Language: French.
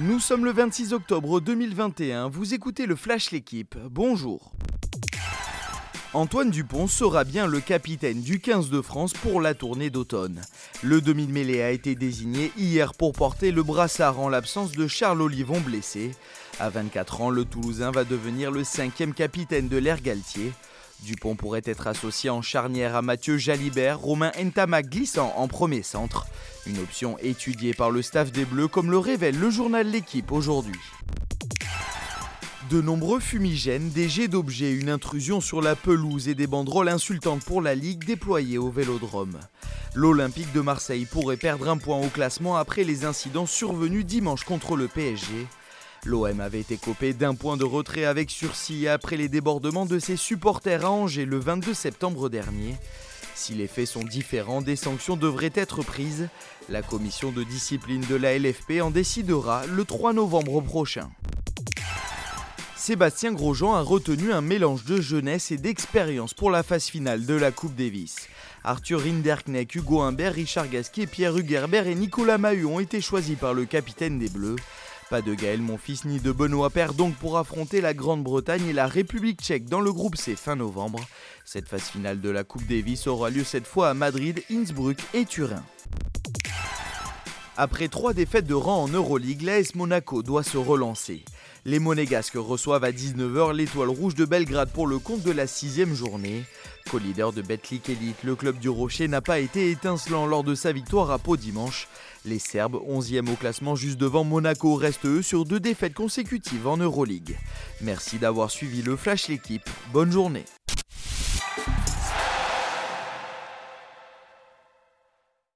Nous sommes le 26 octobre 2021, vous écoutez le Flash L'équipe, bonjour. Antoine Dupont sera bien le capitaine du 15 de France pour la tournée d'automne. Le demi-mêlée a été désigné hier pour porter le brassard en l'absence de Charles Olivon blessé. À 24 ans, le Toulousain va devenir le cinquième capitaine de l'Air Galtier. Dupont pourrait être associé en charnière à Mathieu Jalibert, Romain Entamac glissant en premier centre. Une option étudiée par le staff des Bleus comme le révèle le journal L'équipe aujourd'hui. De nombreux fumigènes, des jets d'objets, une intrusion sur la pelouse et des banderoles insultantes pour la Ligue déployées au Vélodrome. L'Olympique de Marseille pourrait perdre un point au classement après les incidents survenus dimanche contre le PSG. L'OM avait été copé d'un point de retrait avec sursis après les débordements de ses supporters à Angers le 22 septembre dernier. Si les faits sont différents, des sanctions devraient être prises. La commission de discipline de la LFP en décidera le 3 novembre prochain. Sébastien Grosjean a retenu un mélange de jeunesse et d'expérience pour la phase finale de la Coupe Davis. Arthur Rinderknecht, Hugo Humbert, Richard Gasquet, Pierre Hugerbert et Nicolas Mahut ont été choisis par le capitaine des Bleus. Pas de Gaël Monfils ni de Benoît Père donc pour affronter la Grande-Bretagne et la République tchèque dans le groupe C fin novembre. Cette phase finale de la Coupe Davis aura lieu cette fois à Madrid, Innsbruck et Turin. Après trois défaites de rang en Euroleague, l'AS Monaco doit se relancer. Les Monégasques reçoivent à 19h l'étoile rouge de Belgrade pour le compte de la sixième journée. Co-leader de Betclic Elite, le club du Rocher n'a pas été étincelant lors de sa victoire à Pau dimanche. Les Serbes, 11e au classement juste devant Monaco, restent eux sur deux défaites consécutives en Euroleague. Merci d'avoir suivi le Flash l'équipe. Bonne journée.